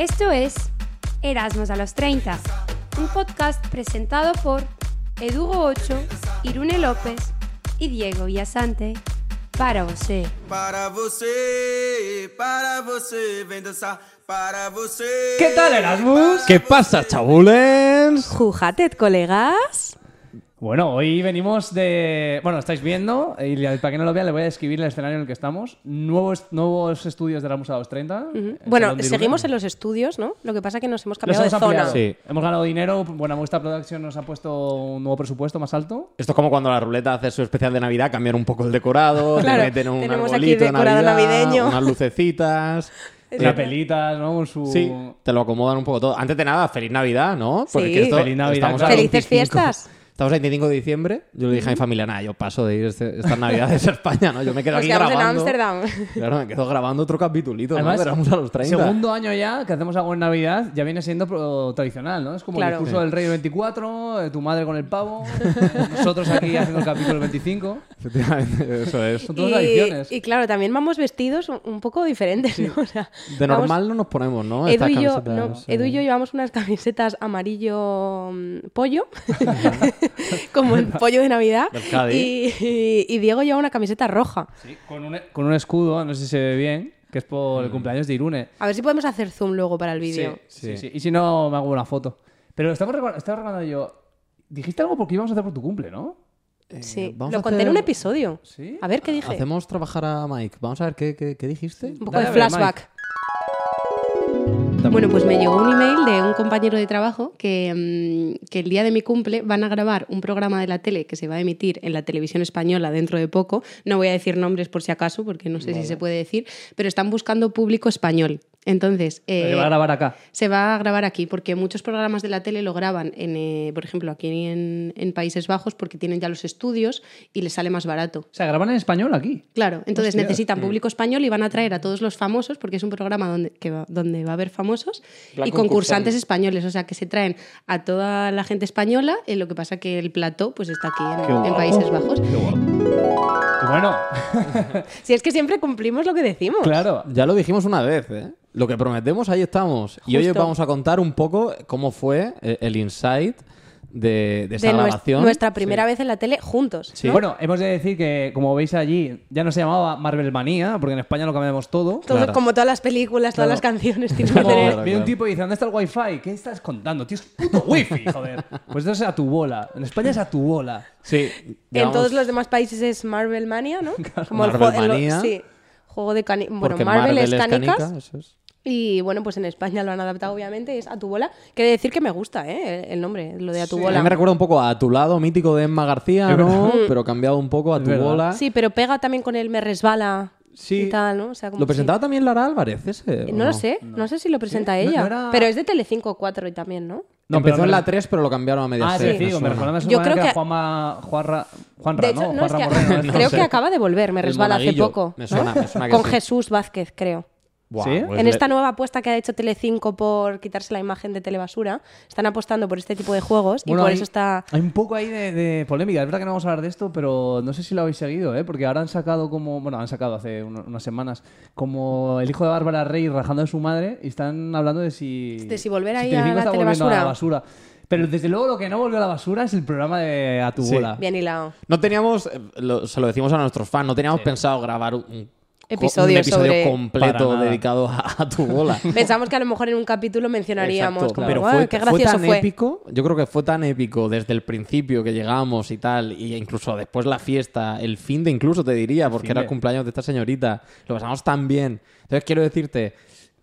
Esto es Erasmus a los 30, un podcast presentado por Edugo Ocho, Irune López y Diego Villasante para você. Para você, para você, vem dançar para você. ¿Qué tal, Erasmus? ¿Qué pasa, chabulens? Jujated, colegas. Bueno, hoy venimos de... Bueno, estáis viendo, y para que no lo vean le voy a describir el escenario en el que estamos. Nuevos, nuevos estudios de la Musa 230. el Bueno, de seguimos en los estudios, ¿no? Lo que pasa es que nos hemos cambiado de hemos zona. ampliado. Sí. Hemos ganado dinero, Buena Muestra Production nos ha puesto un nuevo presupuesto más alto. Esto es como cuando la ruleta hace su especial de Navidad, cambian un poco el decorado, Claro, te meten un tenemos aquí arbolito de decorado Navidad, navideño. unas lucecitas. Una pelita, ¿no? Su... Sí, te lo acomodan un poco todo. Antes de nada, feliz Navidad, ¿no? Sí. Feliz Navidad, claro. Felices 25. fiestas. Estamos a 25 de diciembre. Yo le dije a mi familia, nada, yo paso de ir este- estas Navidades a España, ¿no? Yo me quedo Nos aquí quedamos en grabando. Ámsterdam. Claro, me quedo grabando otro capitulito, ¿no? Además, Éramos a los 30. Segundo año ya que hacemos algo en Navidad, ya viene siendo pro- tradicional, ¿no? Es como Claro. el discurso del rey del 24, eh, tu madre con el pavo, eh, nosotros aquí haciendo el capítulo 25. Efectivamente, eso es. Son todas tradiciones. Y, y claro, también vamos vestidos un, poco diferentes, ¿no? O sea, De vamos- normal no nos ponemos, ¿no? Edu y, yo, no, eh, Edu y yo llevamos unas camisetas amarillo mm, pollo, como el pollo de Navidad, y, y- y Diego lleva una camiseta roja. Con un, con un escudo, no sé si se ve bien, que es por Mm. el cumpleaños de Irune. A ver si podemos hacer zoom luego para el vídeo. Sí, sí. Y si no, me hago una foto. Pero estamos recor- estaba recordando yo. Dijiste algo porque íbamos a hacer por tu cumple, ¿no? Sí, vamos lo a conté en un episodio. ¿Sí? A ver qué dije. Hacemos trabajar a Mike. Vamos a ver qué, qué, qué dijiste. Un poco Dale, de a Bueno, pues me llegó un email de un compañero de trabajo que, mm, que el día de mi cumple van a grabar un programa de la tele que se va a emitir en la televisión española dentro de poco. No voy a decir nombres por si acaso, porque no sé si se puede decir, pero están buscando público español. Entonces, eh, Se va a grabar acá. se va a grabar aquí, porque muchos programas de la tele lo graban, en, eh, por ejemplo, aquí en, en Países Bajos, porque tienen ya los estudios y les sale más barato. O sea, graban en español aquí. Claro, entonces Hostia. necesitan público español y van a traer a todos los famosos, porque es un programa donde, que va, donde va a haber famosos Plan y concursantes concursante. españoles, o sea que se traen a toda la gente española, eh, lo que pasa que el plató pues está aquí en. Países Bajos. Qué guapo. Y bueno, Si es que siempre cumplimos lo que decimos. claro. Ya lo dijimos una vez, ¿eh? Lo que prometemos, ahí estamos. Y hoy vamos a contar un poco cómo fue eh, el insight de, de esa de grabación. nuestra primera vez en la tele juntos. Sí. Bueno, hemos de decir que, como veis allí, ya no se llamaba Marvel Manía, porque en España lo cambiamos todo. Todo, Claro. Como todas las películas, todas Claro. las canciones que tener. Claro, viene un tipo y dice, ¿dónde está el wifi? ¿Qué estás contando? Tío, es puto wifi, joder. Pues eso es a tu bola. En España es a tu bola. Sí. En todos los demás países es Marvel Mania, ¿no? Como el Marvel juego- el- Manía. sí, juego de cani Bueno, porque Marvel, es canica, eso es. Y bueno, pues en España lo han adaptado, obviamente, es a tu bola. Quiere decir que me gusta, ¿eh? El nombre, lo de a tu A mí bola. me recuerda un poco a tu lado mítico de Emma García, ¿no? Pero cambiado un poco a Es tu verdad. bola. Sí, pero pega también con el me resbala Sí. y tal, ¿no? O sea, como ¿Lo presentaba sí. también Lara Álvarez ese? o No, lo sé, no. sé si lo presenta ella. no era- Pero es de Telecinco 4 y también, ¿no? No, Empezó pero en la 3, pero lo cambiaron a media Ah, sí, sí, me suena. recuerda Yo creo que, Juanma, Juanra, Juanra, De hecho, ¿no? no, es Juanra que Moreno, no creo que acaba de volver, me resbala hace poco. Me suena, me suena que Con. Jesús Vázquez, creo. Pues en esta nueva apuesta que ha hecho Telecinco por quitarse la imagen de Telebasura, están apostando por este tipo de juegos Bueno, y por hay- eso está... Hay un poco ahí de, de polémica. Es verdad que no vamos a hablar de esto, pero no sé si lo habéis seguido, ¿eh? Porque ahora han sacado como... Bueno, han sacado hace un- unas semanas como el hijo de Bárbara Rey rajando de su madre y están hablando de si... De si volver ahí a la está volviendo telebasura. la basura. Pero desde luego lo que no volvió a la basura es el programa de A tu Sí. bola. Bien hilado. No teníamos, eh, lo- se lo decimos a nuestros fans, no teníamos pensado grabar un- Episodio un episodio sobre- completo dedicado a, a tu bola. Pensamos que a lo mejor en un capítulo mencionaríamos Exacto, como, pero "Guau, fue, qué fue gracioso tan fue. épico, yo creo que fue tan épico desde el principio que llegamos y tal, y incluso después la fiesta, el fin de incluso te diría, porque era el cumpleaños de esta señorita, lo pasamos tan bien. Entonces quiero decirte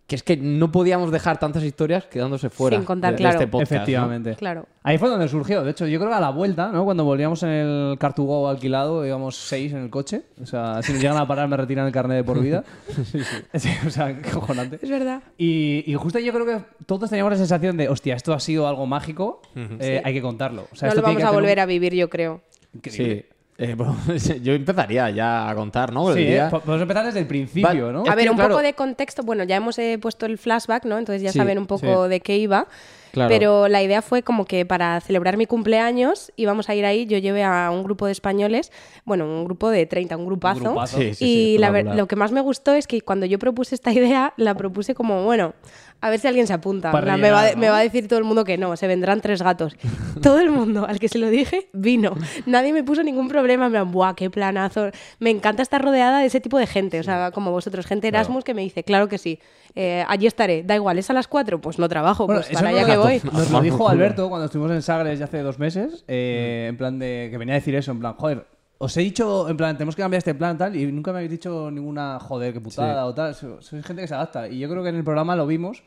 que es que no podíamos dejar tantas historias quedándose fuera Sin contar, de, de claro. este podcast. ¿no? Efectivamente. Claro. Ahí fue donde surgió. De hecho, yo creo que a la vuelta, ¿no? Cuando volvíamos en el Cartugo alquilado, íbamos seis en el coche. O sea, si nos llegan a parar, me retiran el carnet de por vida. Sí, o sea, qué cojonante. Es verdad. Y, y justo yo creo que todos teníamos la sensación de, hostia, esto ha sido algo mágico, eh, hay que contarlo. O sea, no esto lo tiene vamos que a un- volver a vivir, yo creo. Increíble. Sí. Eh, pues, yo empezaría ya a contar, ¿no? Sí, día- ¿eh? Po- podemos empezar desde el principio, Va- ¿no? A ver, un claro- poco de contexto. Bueno, ya hemos eh, puesto el flashback, ¿no? Entonces ya Sí, saben un poco sí. de qué iba. Claro. Pero la idea fue como que para celebrar mi cumpleaños íbamos a ir ahí. Yo llevé a un grupo de españoles, bueno, un grupo de 30, un grupazo. grupazo. Sí, sí, y sí, la ver- espectacular. lo que más me gustó es que cuando yo propuse esta idea, la propuse como, bueno, a ver si alguien se apunta. Para me, va, a- rellenar, ¿no? me va a decir todo el mundo que no, se vendrán tres gatos. todo el mundo al que se lo dije vino. Nadie me puso ningún problema. Plan, ¡buah, qué planazo! Me encanta estar rodeada de ese tipo de gente. O sea, como vosotros, gente Erasmus que me dice, claro que sí, eh, allí estaré. Da igual, ¿es a las cuatro? Pues no trabajo, Bueno, pues para allá que voy. Nos lo dijo. Alberto cuando estuvimos en Sagres ya hace dos meses, eh, en plan de que venía a decir eso, en plan, joder, os he dicho, en plan, tenemos que cambiar este plan tal, y nunca me habéis dicho ninguna, joder, qué putada o tal. So- Sois gente que se adapta. Y yo creo que en el programa lo vimos.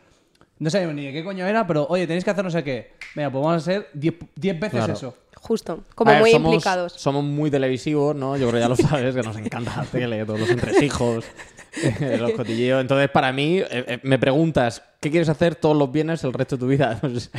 No sabíamos ni de qué coño era, pero oye, tenéis que hacer no sé qué. Venga, pues vamos a hacer 10 10 veces Claro. eso. Justo, como ver, muy somos, implicados. Somos muy televisivos, ¿no? Yo creo que ya lo sabes, que nos encanta la tele, todos los entresijos, los cotilleos. Entonces, para mí, eh, eh, me preguntas, ¿qué quieres hacer todos los viernes el resto de tu vida? Pues,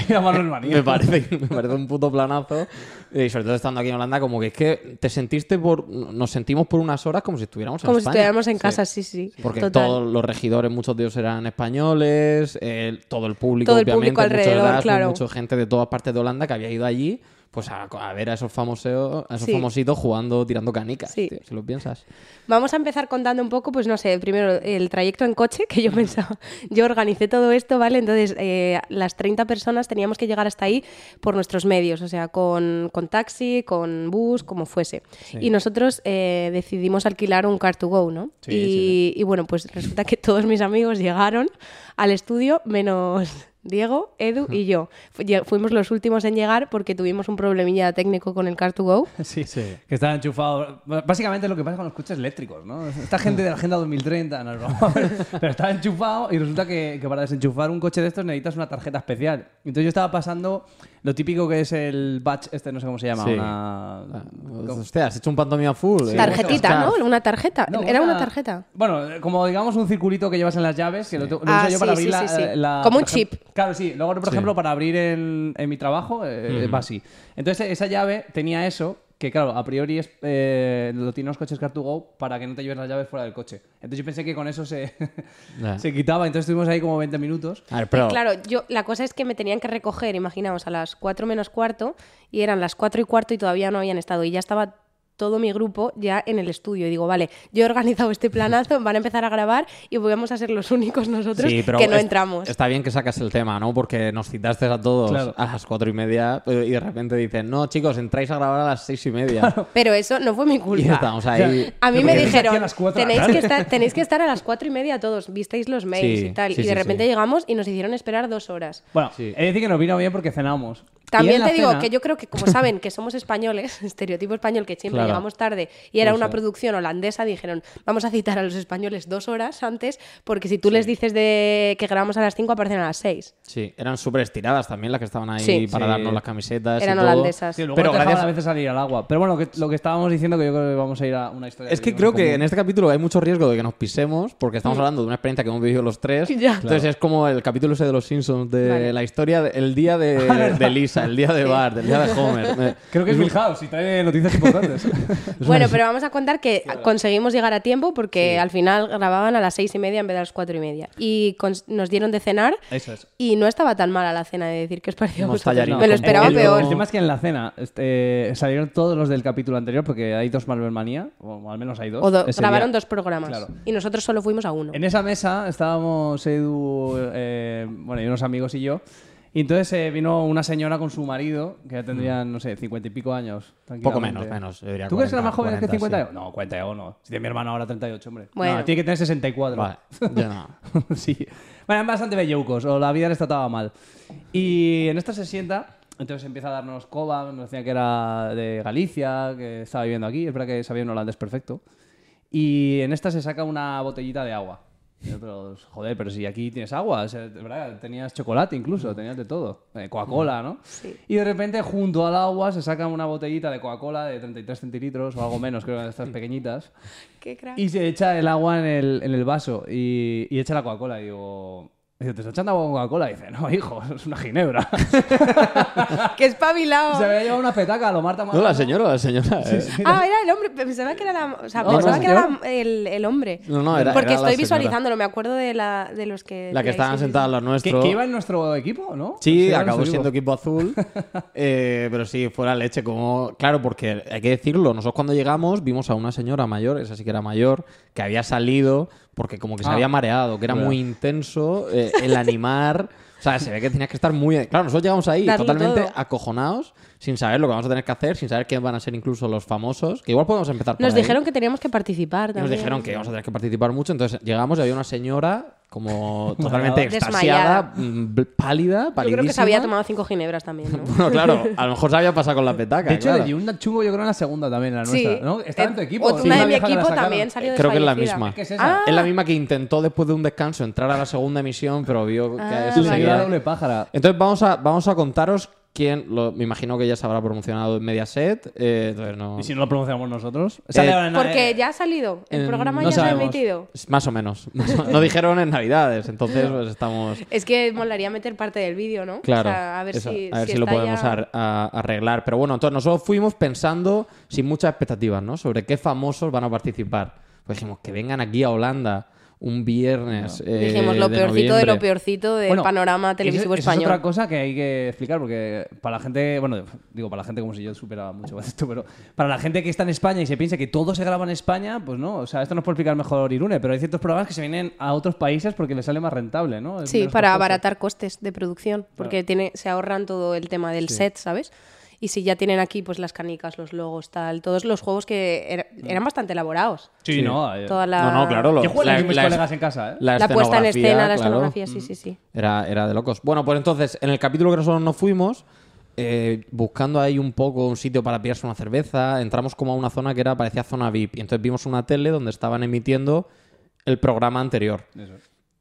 me, parece, me parece un puto planazo. Y sobre todo estando aquí en Holanda, como que es que te sentiste por... Nos sentimos por unas horas como si estuviéramos en Como si España. estuviéramos en casa, sí, sí. Porque total. todos los regidores, muchos de ellos eran españoles, eh, todo el público, Todo el obviamente, público muchos alrededor, Erasmus, claro. mucha gente de todas partes de Holanda que había ido allí pues a, a ver a esos famosos, a esos Sí. famositos jugando, tirando canicas, Sí. tío, si lo piensas. Vamos a empezar contando un poco, pues no sé, primero el trayecto en coche, que yo pensaba, yo organicé todo esto, ¿vale? Entonces, eh, las 30 personas teníamos que llegar hasta ahí por nuestros medios, o sea, con, con taxi, con bus, como fuese. Y nosotros eh, decidimos alquilar un car to go, ¿no? Sí, y, sí, y bueno, pues resulta que todos mis amigos llegaron al estudio, menos Diego, Edu y yo. Fuimos los últimos en llegar porque tuvimos un problemilla técnico con el car to go. Sí, que estaba enchufado. Básicamente lo que pasa con los coches eléctricos, ¿no? Esta gente de la Agenda 2030, no es broma, pero estaba enchufado y resulta que, que para desenchufar un coche de estos necesitas una tarjeta especial. Entonces yo estaba pasando lo típico que es el batch, este no sé cómo se llama, Sí. una... Hostia, has hecho un pantomima full. eh. Tarjetita. ¿no? Una tarjeta. No, Era una tarjeta. Bueno, como digamos un circulito que llevas en las llaves, que lo, te- lo Ah, uso yo para sí, abrir sí, la, sí, sí. eh, la- Como un ejemplo- chip. Claro, sí. Luego, por Sí. ejemplo, para abrir en, en mi trabajo, eh, va así. Entonces, esa llave tenía eso, que claro, a priori es, eh, lo tienen los coches Car2Go para que no te lleves las llaves fuera del coche. Entonces yo pensé que con eso se, se quitaba, entonces estuvimos ahí como 20 minutos. A ver, pero... Claro, yo la cosa es que me tenían que recoger, imaginaos, a las 4 menos cuarto y eran las 4 y cuarto y todavía no habían estado y ya estaba todo mi grupo ya en el estudio y digo, vale, yo he organizado este planazo, van a empezar a grabar y vamos a ser los únicos nosotros Sí, pero que no es- entramos. Está bien que sacas el tema, ¿no? Porque nos citaste a todos Claro. a las cuatro y media eh, y de repente dicen, no, chicos, entráis a grabar a las seis y media. Pero eso no fue mi y culpa. estamos ahí. A mí me a dijeron, tenéis que, tarde". estar, tenéis que estar a las cuatro y media todos, visteis los mails Sí, y tal. sí, y de sí, repente sí. llegamos y nos hicieron esperar dos horas. Bueno, Sí. he de decir que nos vino bien porque cenamos. También te digo cena- que yo creo que como saben que somos españoles, estereotipo español, que siempre Claro. llegamos tarde y era una producción holandesa, dijeron, vamos a citar a los españoles dos horas antes, porque si tú les dices de que grabamos a las cinco, aparecen a las seis. Sí, eran súper estiradas también las que estaban ahí Sí. para Sí. darnos las camisetas. y Eran todo. holandesas. Sí, luego Pero gracias- a veces salir al agua. Pero bueno, que- lo que estábamos diciendo que yo creo que vamos a ir a una historia. Es que creo que común. en este capítulo hay mucho riesgo de que nos pisemos porque estamos hablando de una experiencia que hemos vivido los tres. Ya. Entonces es como el capítulo ese de los Simpsons de Vale. la historia, el día de, de Lisa, el día de Bart, el día de Homer. Me- Creo que es Milhouse y trae noticias importantes. Bueno, pero vamos a contar que conseguimos llegar a tiempo porque al final grababan a las seis y media en vez de a las cuatro y media. Y nos dieron de cenar Eso es. y no estaba tan mala la cena de decir que os pareció. tallarines Me lo esperaba pollo. peor. El tema es que en la cena este, salieron todos los del capítulo anterior porque hay dos Marvel Manía, o al menos hay dos. O do- grabaron día. dos programas Claro. y nosotros solo fuimos a uno. En esa mesa estábamos Edu, eh, bueno, y unos amigos y yo. Y entonces eh, vino una señora con su marido, que ya tendrían, no sé, cincuenta y pico años. Poco menos, menos. yo diría ¿Tú crees que eran 40, más jóvenes que 40, 50? sí. No, 40 o no. Si tiene mi hermano ahora 38, hombre. Bueno. No, tiene que tener 64. Vale, yo no. sí. Bueno, eran bastante bellucos, o la vida les trataba mal. Y en esta se sienta, entonces empieza a darnos coba, nos decía que era de Galicia, que estaba viviendo aquí, es verdad que sabía un holandés perfecto. Y en esta se saca una botellita de agua. Pero, joder, pero si aquí tienes agua, o sea, de verdad, tenías chocolate incluso, tenías de todo. Eh, Coca-Cola, ¿no? Y de repente, junto al agua, se saca una botellita de Coca-Cola de 33 centilitros o algo menos, creo que de estas pequeñitas. Qué crack. Y se echa el agua en el, en el vaso y, y echa la Coca-Cola. Y digo, Dice, ¿te está echando agua con Coca-Cola? Dice, no, hijo, es una ginebra. ¡Qué espabilado! Se había llevado una petaca a lo Marta No, la señora, la señora. eh. Ah, era el hombre. Pensaba que era, la, o sea, No, pensaba no, que era la- el, el hombre. No, no, era- Porque era estoy visualizándolo, me acuerdo de, la, de los que. La que estaban sí, sí, sentadas sí. los Que, nuestros. que iba en nuestro equipo, ¿no? Sí, acabó siendo equipo azul. Eh, pero sí, fuera leche. Como... Claro, porque hay que decirlo. Nosotros cuando llegamos vimos a una señora mayor, esa sí que era mayor, que había salido porque como que se Ah. había mareado, que era Verdad. muy intenso eh, el animar. O sea, se ve que tenías que estar muy... Claro, nosotros llegamos ahí totalmente todo. acojonados, sin saber lo que vamos a tener que hacer, sin saber quiénes van a ser incluso los famosos, que igual podemos empezar por Nos ahí. dijeron que teníamos que participar Y también. nos dijeron que íbamos a tener que participar mucho, entonces llegamos y había una señora como totalmente Desmayada. extasiada, mm, pálida, Yo palidísima. creo que se había tomado cinco ginebras también, ¿no? Bueno, claro, a lo mejor se había pasado con la petaca. De hecho, claro. le dio un chungo, yo creo, en la segunda también, la Sí. nuestra, ¿no? Estaba en tu Eh, equipo. otra Sí, de mi equipo también salió Creo que es la misma. ¿Qué es esa? Ah, Es la misma que intentó después de un descanso entrar a la segunda emisión, pero vio que Ah, eso Sí, vale. doble pájara. Entonces vamos a, vamos a contaros quién, lo- me imagino que ya se habrá promocionado en Mediaset, eh, entonces no... ¿Y si no lo pronunciamos nosotros? Eh, ahora en- Porque ya ha salido. El en- programa no ya se ha sabemos. emitido. Más o menos. No dijeron en Navidades, entonces pues estamos... Es que molaría meter parte del vídeo, ¿no? Claro, O sea, a ver eso, si, a ver si si lo está podemos ya- ar- a- arreglar. Pero bueno, entonces nosotros fuimos pensando sin muchas expectativas, ¿no? Sobre qué famosos van a participar. Pues dijimos que vengan aquí a Holanda un viernes. eh, Dijimos lo de peorcito de lo peorcito del Bueno, panorama televisivo eso- eso español. es otra cosa que hay que explicar porque para la gente, bueno, digo para la gente como si yo supiera mucho esto, pero para la gente que está en España y se piensa que todo se graba en España, pues no, o sea, esto nos puede explicar mejor Irune, pero hay ciertos programas que se vienen a otros países porque les sale más rentable, ¿no? Es Sí, para costoso. abaratar costes de producción, porque tiene, se ahorran todo el tema del set, ¿sabes? Y si ya tienen aquí pues las canicas, los logos, tal, todos los juegos que era- eran bastante elaborados. Sí, no. eh, Toda la, No, no, claro. Lo, Yo juego la- con mis la- colegas en casa, ¿eh? la la puesta en escena, la claro. escenografía, sí, sí, sí. Era, era de locos. Bueno, pues entonces, en el capítulo que nosotros nos fuimos, eh, buscando ahí un poco un sitio para pillarse una cerveza, entramos como a una zona que era parecía zona VIP. Y entonces vimos una tele donde estaban emitiendo el programa anterior.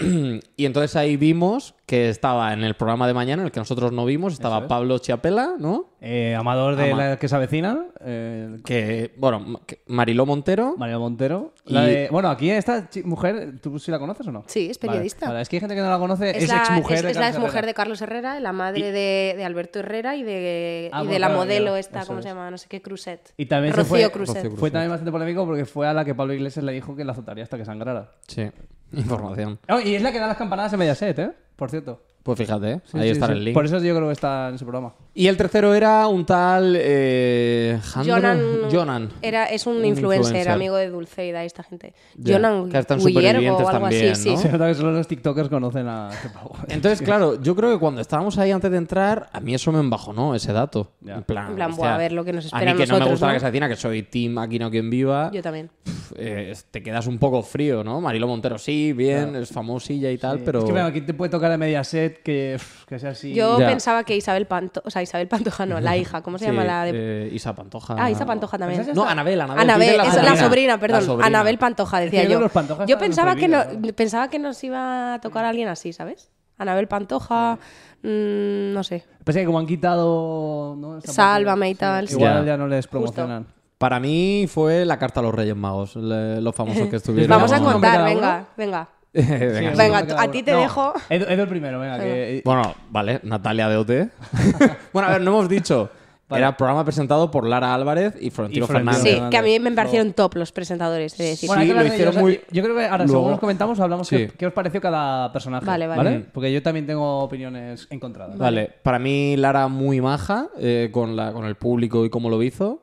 Y entonces ahí vimos que estaba en el programa de mañana, en el que nosotros no vimos, estaba es. Pablo Chiapela, ¿no? Eh, amador de Ama- la que se avecina, eh, Que, bueno, que- Mariló Montero. María Montero. Y- La de- bueno, aquí esta mujer, ¿tú sí la conoces o no? Sí, es periodista. vale, Es que hay gente que no la conoce, es, Es, la, exmujer es- de es la Carlos exmujer Herrera. de Carlos Herrera, la madre de, de Alberto Herrera y de, Ah, y de bueno, la claro, modelo esta, eso ¿cómo es. se llama? No sé qué, Cruzet. Y también se Rocío fue, Cruzet. Rocío fue también bastante polémico porque fue a la que Pablo Iglesias le dijo que la azotaría hasta que sangrara. Sí, información. Oh, y es la que da las campanadas en Mediaset, ¿eh? Por cierto. Pues fíjate, ¿eh? Sí, ahí sí, está sí. el link. Por eso yo creo que está en ese programa. Y el tercero era un tal eh, Jonan, Jonan. Era, es un, Un influencer, influencer. amigo de Dulceida y esta gente. Jonan que están Guillermo o algo también, así, ¿no? sí. Se nota que solo los TikTokers conocen a este pavo. Entonces, claro, yo creo que cuando estábamos ahí antes de entrar, a mí eso me embajonó, ese dato. En plan, En plan, buah, a ver lo que nos A espera mí a que no me nosotros, gusta la ¿no? que se avecina, que soy team Aquí no quien viva, Yo también. Eh, te quedas un poco frío, ¿no? Marilo Montero sí, bien, es famosilla y tal, pero... Es que bueno, aquí te puede tocar de Mediaset que, que sea así. Yo Ya. pensaba que Isabel Pantoja, o sea, Isabel Pantoja no, la hija, ¿cómo se Sí, llama la de... eh, Isa Pantoja. Ah, Isa Pantoja también. Esa No, Anabel, Anabel. Anabel, tú dices eso, la sobrina, perdón. La sobrina. Anabel Pantoja, decía Es yo. Yo pensaba que, no, pensaba que nos iba a tocar alguien así, ¿sabes? Anabel Pantoja, mm, no sé. Pensé que como han quitado. ¿no? Sálvame y tal. Igual Ya. ya no les promocionan. Para mí fue la carta a los Reyes Magos, le- los famosos que estuvieron. Vamos a ¿Nombre contar, venga, venga. Venga. Sí, Venga, a ti te No, dejo. Edu, Edu el primero, venga. Que, Bueno, vale, Natalia de OT. bueno, a ver, no hemos dicho. Vale. Era programa presentado por Lara Álvarez y Florentino Y Florentino Fernández. Sí, que a mí me No. parecieron top los presentadores, he de decir. Bueno, hay lo de hicieron ellos. muy- Yo creo que ahora, Luego- según nos comentamos, hablamos Sí. qué, qué os pareció cada personaje. Vale, vale. Porque yo también tengo opiniones encontradas. Vale, para mí Lara muy maja eh, con, la, con el público y cómo lo hizo.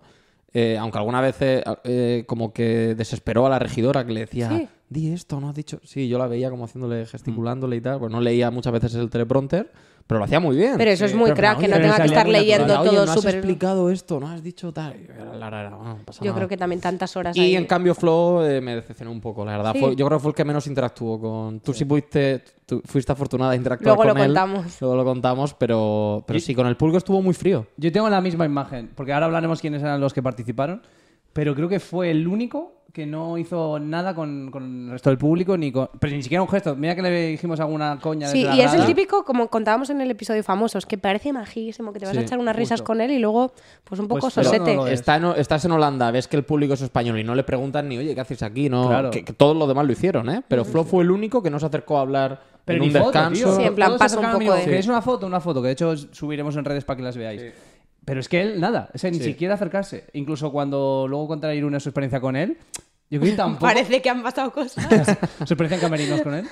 Eh, aunque alguna vez eh, eh, como que desesperó a la regidora que le decía. Di esto, no has dicho. Sí, yo la veía como haciéndole, gesticulándole y tal. Pues no leía muchas veces el teleprompter, pero lo hacía muy bien. Pero eso es muy Pero, crack, que no tenga que estar leyendo todo no has explicado esto, no has dicho tal. Yo nada. creo que también tantas horas Y ahí. en cambio Flo eh, me decepcionó un poco, la verdad. Sí. Fue- yo creo que fue el que menos interactuó con... Tú sí fuiste, tú fuiste afortunada de interactuar Luego lo con él. contamos. Luego lo contamos, pero, pero Y- sí, con el público estuvo muy frío. Yo tengo la misma imagen, porque ahora hablaremos quiénes eran los que participaron, pero creo que fue el único que no hizo nada con, con el resto del público, ni con, pero ni siquiera un gesto. Mira que le dijimos alguna coña Sí, desde la y es el grada. típico, como contábamos en el episodio famosos, que parece majísimo, que te vas Sí, a echar unas risas justo. con él y luego, pues un poco Pues, sosete. no es. Está en- estás en Holanda, ves que el público es español y no le preguntan ni, oye, ¿qué haces aquí? No, Claro. que, que todos los demás lo hicieron, ¿eh? Pero Flo fue el único que no se acercó a hablar Pero en un foto, descanso. tío. Sí, en plan, pasa un poco de- que es una foto, una foto, que de hecho subiremos en redes para que las veáis. Pero es que él, nada, o sea, ni Sí. siquiera acercarse. Incluso cuando luego contará Irune su experiencia con él, yo creo que tampoco... Parece que han pasado cosas. Su experiencia en camerinos con él.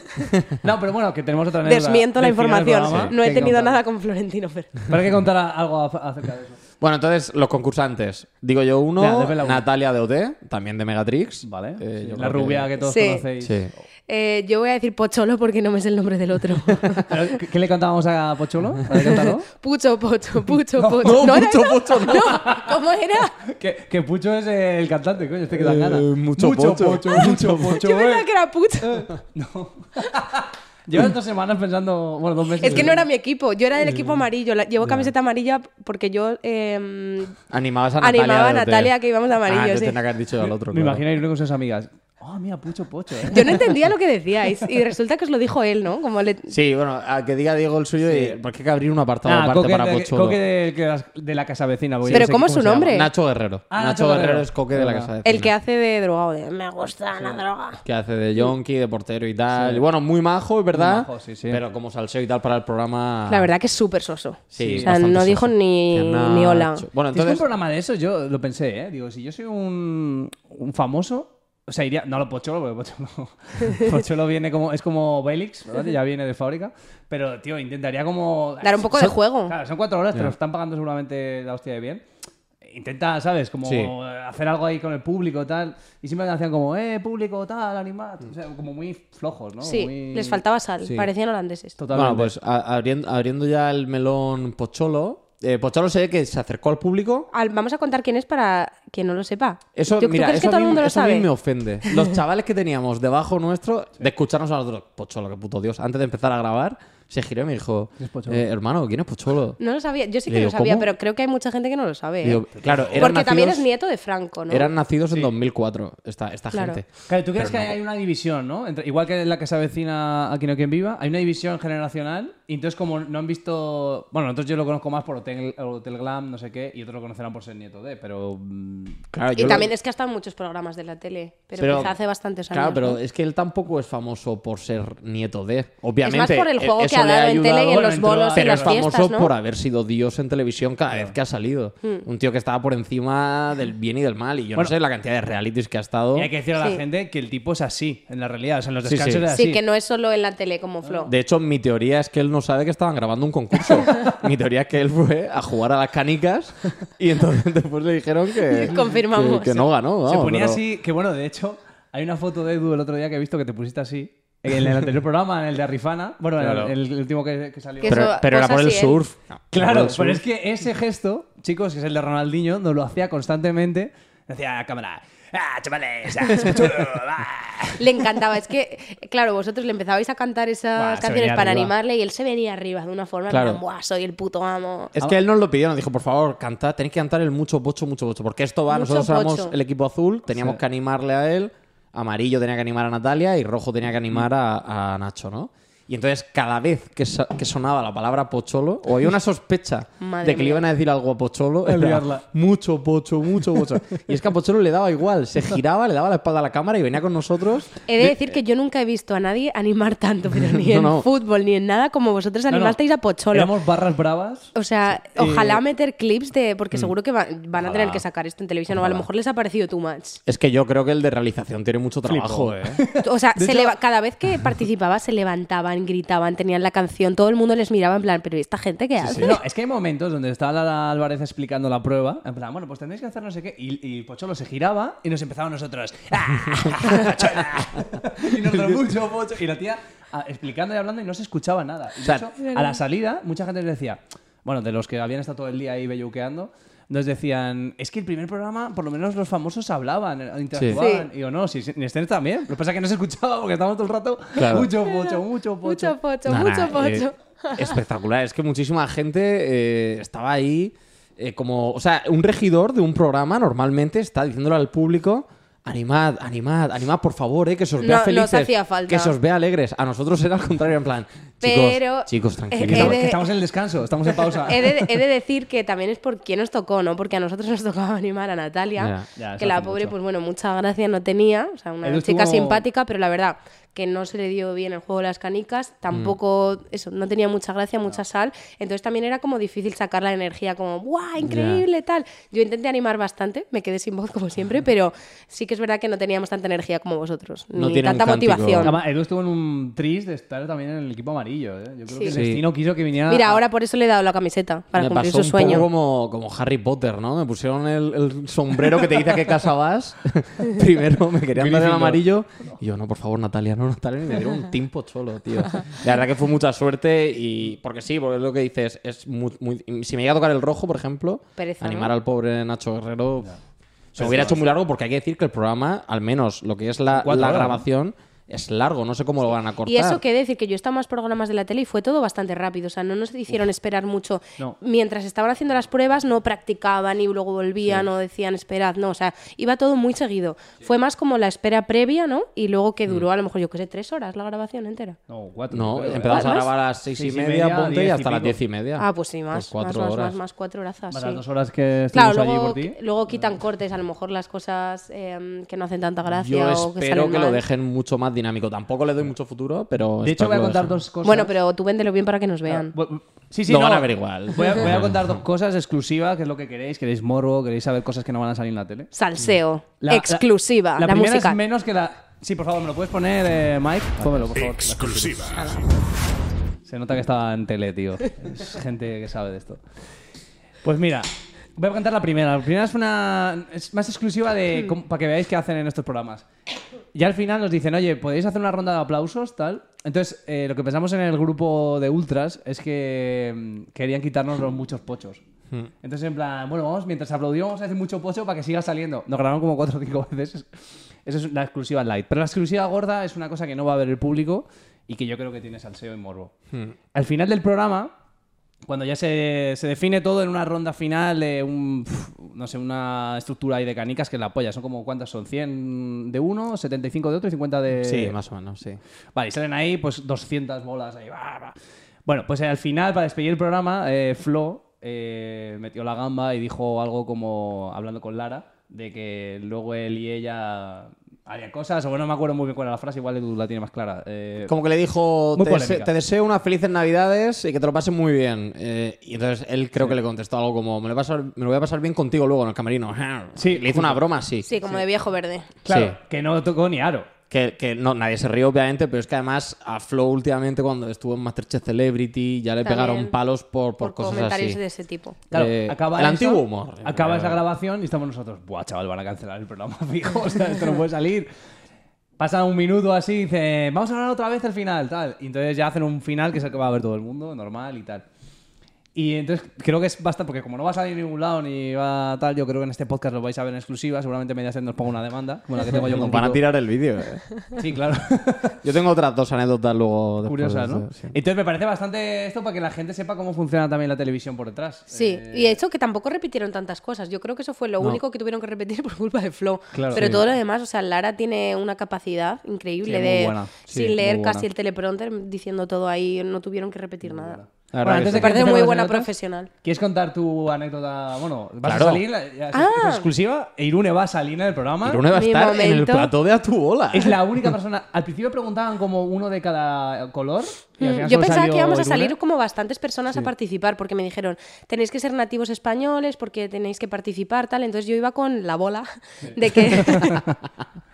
No, pero bueno, que tenemos otra anécdota Desmiento la información. No he tenido nada con Florentino Fer. Hay que contar a- algo acerca de eso. Bueno, entonces, los concursantes. Digo yo uno, Ya, desvela uno. Natalia de OT, también de Megatrix. Vale. Eh, Sí, yo la creo rubia que, que- todos Sí. conocéis. Sí. Eh, yo voy a decir Pocholo porque no me sé el nombre del otro. Pero, ¿qué, qué le cantábamos a Pocholo? Cántalo. Pucho, Pocho, Pucho, Pocho. no, ¿No era Pucho, eso? Pocho, no. ¿Cómo era? que, que Pucho es el cantante, coño, este que dan Eh, ganas. mucho Pocho. Pocho, mucho Pocho. Yo eh. pensaba que era Pucho. No. Llevas dos semanas pensando, bueno, dos meses. Es que no era mi equipo. Yo era del Mm. equipo amarillo. La- Llevo camiseta amarilla porque yo eh, Animabas a Natalia. animaba a. Natalia que íbamos de amarillo. Ah, sí. que haber dicho al otro. Me claro. imagino Irene con sus amigas. Oh, mira, Pucho Pocho, eh. Yo no entendía lo que decíais y resulta que os lo dijo él, ¿no? Como le... Sí, bueno, a que diga Diego el suyo y porque hay que abrir un apartado Ah, aparte Coque, para Pocholo. Coque de, que las- de la casa vecina. Pero ¿cómo es su nombre? Nacho Guerrero. Ah, Nacho, Nacho Guerrero. Guerrero. es Coque de la casa de El Vecina. que hace de drogado, de me gusta la droga. que hace de yonki, de portero y tal. Y bueno, muy majo, es verdad. Muy majo, sí, sí. Pero como salseo y tal para el programa. La verdad que es súper soso. Sí, o sea, no dijo ni, ni hola. Bueno, Si es que un entonces. programa de eso, yo lo pensé, ¿eh? Digo, si yo soy un, un famoso, o sea, iría. No lo Pocholo, porque Pocholo, Pocholo viene como. Es como Bélix, ¿verdad? Ya viene de fábrica. Pero, tío, intentaría como. Dar un poco de Son- juego. Claro, son cuatro horas, Ya. pero están pagando seguramente la hostia de bien. Intenta, ¿sabes? Como Sí. hacer algo ahí con el público y tal. Y siempre me hacían como, eh, público, tal, animad. O sea, como muy flojos, ¿no? Sí, Muy- les faltaba sal. Sí. Parecían holandeses. Totalmente. Bueno, pues abriendo, abriendo ya el melón Pocholo. Eh, Pocholo se ve que se acercó al público. Al- vamos a contar quién es para quien no lo sepa. Eso, ¿Tú, tú mira, crees eso, que todo a el mí, mundo lo eso a mí sabe? me ofende. Los chavales que teníamos debajo nuestro, de escucharnos a nosotros, Pocholo, qué puto Dios, antes de empezar a grabar, se giró y me dijo, ¿Quién es Pocholo? eh, hermano, ¿quién es Pocholo? No lo sabía. Yo sí que lo sabía, ¿cómo? pero creo que hay mucha gente que no lo sabe. ¿eh? Digo, claro, eran Porque también es nieto de Franco, ¿no? Eran nacidos en 2004, esta, esta Claro. gente. Claro, ¿tú crees que hay una división, no? Entre- igual que en la que se avecina Aquí no quien viva, hay una división generacional y entonces como no han visto... Bueno, entonces yo lo conozco más por Hotel, Hotel Glam, no sé qué, y otros lo conocerán por ser nieto de, pero... mm, Claro, Y yo lo- también es que ha estado en muchos programas de la tele, pero, quizá hace bastantes años. Claro, pero ¿no? es que él tampoco es famoso por ser nieto de. Obviamente. Es más por el eh, juego que ha dado en tele y en los bolos y Pero es las fiestas, famoso ¿no? por haber sido Dios en televisión cada vez que ha salido. Hmm. Un tío que estaba por encima del bien y del mal. Y yo Bueno. no sé la cantidad de realities que ha estado. Y hay que decir a Sí. la gente que el tipo es así, en la realidad, o sea, en los Sí, descansos sí. es así. Sí, que no es solo en la tele como Flo. De hecho, mi teoría es que él no sabe que estaban grabando un concurso. mi teoría es que él fue a jugar a las canicas y entonces después le dijeron que, Confirmamos. que, que no ganó. Se vamos, ponía pero- así, que bueno, de hecho, hay una foto de Edu el otro día que he visto que te pusiste así. En el anterior programa, en el de Arifana. Bueno, en el- Claro. el, el último que, que salió. Que Pero, eso pero era por el él. surf. No, era por Claro, el pero es que ese gesto, chicos, que es el de Ronaldinho, nos lo hacía constantemente. Decía a cámara, ¡ah, chavales! ¡ah, chulo, ah". Le encantaba. Es que, claro, vosotros le empezabais a cantar esas Buah, canciones para arriba. animarle y él se venía arriba de una forma Claro. plan, Buah, soy el puto amo. Es que él nos lo pidió, nos dijo, por favor, cantad, tenéis que cantar el mucho pocho, mucho pocho. Porque esto va, Mucho nosotros éramos pocho. el equipo azul, teníamos Sí. que animarle a él, amarillo tenía que animar a Natalia y rojo tenía que animar a, a Nacho, ¿no? Y entonces, cada vez que, so- que sonaba la palabra pocholo, o había una sospecha de que le iban a decir algo a pocholo, era mucho pocho, mucho pocho. y es que a pocholo le daba igual, se giraba, le daba la espalda a la cámara y venía con nosotros. He de decir que yo nunca he visto a nadie animar tanto, pero ni No, en no. fútbol ni en nada como vosotros No, no, animasteis a Pocholo. Éramos barras bravas. O sea, Eh, ojalá meter clips de. Porque seguro que va- van a tener que sacar esto en televisión, o a lo mejor les ha parecido too much. Es que yo creo que el de realización tiene mucho trabajo, ¿eh? O sea, se hecho- cada vez que participaba se levantaban, gritaban, tenían la canción, todo el mundo les miraba en plan, pero ¿y esta gente qué hace? No, es que hay momentos donde estaba Lara Álvarez explicando la prueba, en plan, bueno, pues tendréis que hacer no sé qué, y, y Pocholo se giraba y nos empezaba nosotros, ¡Ah, Pochola! y nosotros mucho, Pocho, y la tía ah, explicando y hablando y no se escuchaba nada. Y de sea, hecho, a la salida, mucha gente les decía, bueno, de los que habían estado todo el día ahí belluqueando, nos decían, es que el primer programa, por lo menos los famosos hablaban, eh, interactuaban. Y yo, no, si en también. Lo que pasa es que no se escuchaba porque estábamos todo el rato, Claro. mucho pocho, mucho pocho. Mucho pocho, Nah, mucho nah, pocho. eh, espectacular. Es que muchísima gente eh, estaba ahí eh, como... O sea, un regidor de un programa normalmente está diciéndole al público animad, animad, animad, por favor, eh, que se os vea No- felices. nos hacía falta. Que se os vea alegres. A nosotros era al contrario, en plan, Pero, chicos, tranquilos. Estamos, de- en el descanso, estamos en pausa. He de, he de decir que también es por quién nos tocó, ¿no? Porque a nosotros nos tocaba animar a Natalia, Ya, que la pobre, mucho. pues bueno, mucha gracia no tenía, o sea, una Edu chica estuvo- simpática, pero la verdad que no se le dio bien el juego de las canicas, tampoco, eso, no tenía mucha gracia, mucha sal, entonces también era como difícil sacar la energía, como, ¡guau, increíble, tal! Yo intenté animar bastante, me quedé sin voz como siempre, pero sí que es verdad que no teníamos tanta energía como vosotros, No ni tanta motivación. Además, Edu estuvo en un tris de estar también en el equipo amarillo. ¿Eh? Yo creo Sí. que el Sí. destino quiso que viniera. Mira, ahora por eso le he dado la camiseta, para me cumplir pasó su un sueño. poco como, como Harry Potter, ¿no? Me pusieron el, el sombrero que te dice a qué casa vas. Primero me querían dar el Gryffindor. amarillo. Y yo, no, por favor, Natalia, no, Natalia. Y me dieron un timpo cholo, tío. La verdad que fue mucha suerte y... Porque sí, porque es lo que dices. Es muy, muy- Si me llega a tocar el rojo, por ejemplo, Pereza, animar ¿no? al pobre Nacho Guerrero... Se hubiera hecho muy largo porque hay que decir que el programa, al menos lo que es la, Cuatro la horas, ¿no? grabación, es largo. No sé cómo lo van a cortar. Y eso que decir que yo estaba en más programas de la tele y fue todo bastante rápido. O sea, no nos hicieron esperar mucho. No. Mientras estaban haciendo las pruebas, no practicaban y luego volvían o decían esperad. No, o sea, iba todo muy seguido. Fue más como la espera previa, ¿no? Y luego que duró a lo mejor, yo qué sé, tres horas la grabación entera. No, cuatro. No, ¿eh? empezamos a grabar a las seis, Seis y y media, media, ponte, y hasta las diez y media. Ah, pues sí, más. Pues cuatro más, horas. más, más, cuatro horas. Más sí. las dos horas que Claro, estuvimos allí luego, por ti. luego quitan cortes, a lo mejor las cosas eh, que no hacen tanta gracia Yo o que espero salen que lo dejen mucho más dinámico. Tampoco le doy mucho futuro, pero. De hecho, voy a contar dos cosas. Bueno, pero tú véndelo bien para que nos vean. Bu- Sí, sí, Lo no. van a ver igual. Voy a, voy a contar dos cosas exclusivas, que es lo que queréis. Queréis morbo, queréis saber cosas que no van a salir en la tele. Salseo, La- la- exclusiva, la, primera música. es menos que la. Sí, por favor, ¿me lo puedes poner, eh, Mike? Pónmelo, por favor. Exclusiva. Se nota que estaba en tele, tío. Es gente que sabe de esto. Pues mira, voy a contar la primera. La primera es una. Es más exclusiva de. para que veáis qué hacen en estos programas. Y al final nos dicen, oye, ¿podéis hacer una ronda de aplausos? Tal. Entonces, eh, lo que pensamos en el grupo de Ultras es que mm, querían quitarnos los muchos pochos. Entonces, en plan, bueno, vamos, mientras aplaudimos, vamos a hacer mucho pocho para que siga saliendo. Nos grabaron como cuatro o cinco veces. Eso es la exclusiva light. Pero la exclusiva gorda es una cosa que no va a ver el público y que yo creo que tiene salseo y morbo. Al final del programa, cuando ya se, se define todo en una ronda final de un, no sé, una estructura ahí de canicas que la apoya. Son como, ¿cuántas son? ¿100 de uno, 75 de otro y 50 de... Sí, más o menos, sí. Vale, y salen ahí pues 200 bolas ahí. va, va. Bueno, pues eh, al final, para despedir el programa, eh, Flo eh, metió la gamba y dijo algo como, hablando con Lara, de que luego él y ella harían cosas, o bueno, no me acuerdo muy bien cuál era la frase, igual tú la tienes más clara. Eh, Como que le dijo, te, polémica. dese- te deseo unas felices navidades y que te lo pases muy bien. Eh, y entonces él creo que le contestó algo como, me lo, voy a pasar, me lo voy a pasar bien contigo luego en el camerino. Sí, le hizo una broma así. Sí, como de viejo verde. claro, sí. que no tocó ni aro. Que, que no, nadie se rió, obviamente, pero es que además a Flo últimamente cuando estuvo en Masterchef Celebrity ya le También pegaron palos por, por, Por, cosas comentarios así. de ese tipo. Claro, Eh, acaba el eso, antiguo humor. Acaba esa grabación y estamos nosotros, buah, chaval, van a cancelar el programa fijo, o sea, esto no puede salir. Pasa un minuto así y dice, vamos a hablar otra vez el final, tal. Y entonces ya hacen un final que es el que va a ver todo el mundo, normal y tal. Y entonces creo que es bastante, porque como no va a salir en ningún lado ni va tal, yo creo que en este podcast lo vais a ver en exclusiva. Seguramente Mediaset nos ponga una demanda, como la que tengo yo con Nos van a Kiko. tirar el vídeo. eh. Sí, claro. Yo tengo otras dos anécdotas luego. después Curiosas, de ¿no? esto, sí. Entonces me parece bastante esto para que la gente sepa cómo funciona también la televisión por detrás. Sí, Eh, y de hecho que tampoco repitieron tantas cosas. Yo creo que eso fue lo No. único que tuvieron que repetir por culpa de Flo. Claro. Pero Sí. todo lo demás, o sea, Lara tiene una capacidad increíble Sí, muy de, buena. Sí, sin muy leer buena. casi el teleprompter, diciendo todo ahí, no tuvieron que repetir nada. La Bueno, antes de parece muy buena anécdotas, profesional. ¿Quieres contar tu anécdota? Bueno, vas Claro. a salir, es- Ah. es exclusiva, e Irune va a salir en el programa. Irune va a estar en el plató de a tu bola. Es la única persona. Al principio preguntaban como uno de cada color. y al final Mm, Yo pensaba que íbamos a salir como bastantes personas a participar, porque me dijeron, tenéis que ser nativos españoles, porque tenéis que participar, tal. Entonces yo iba con la bola de que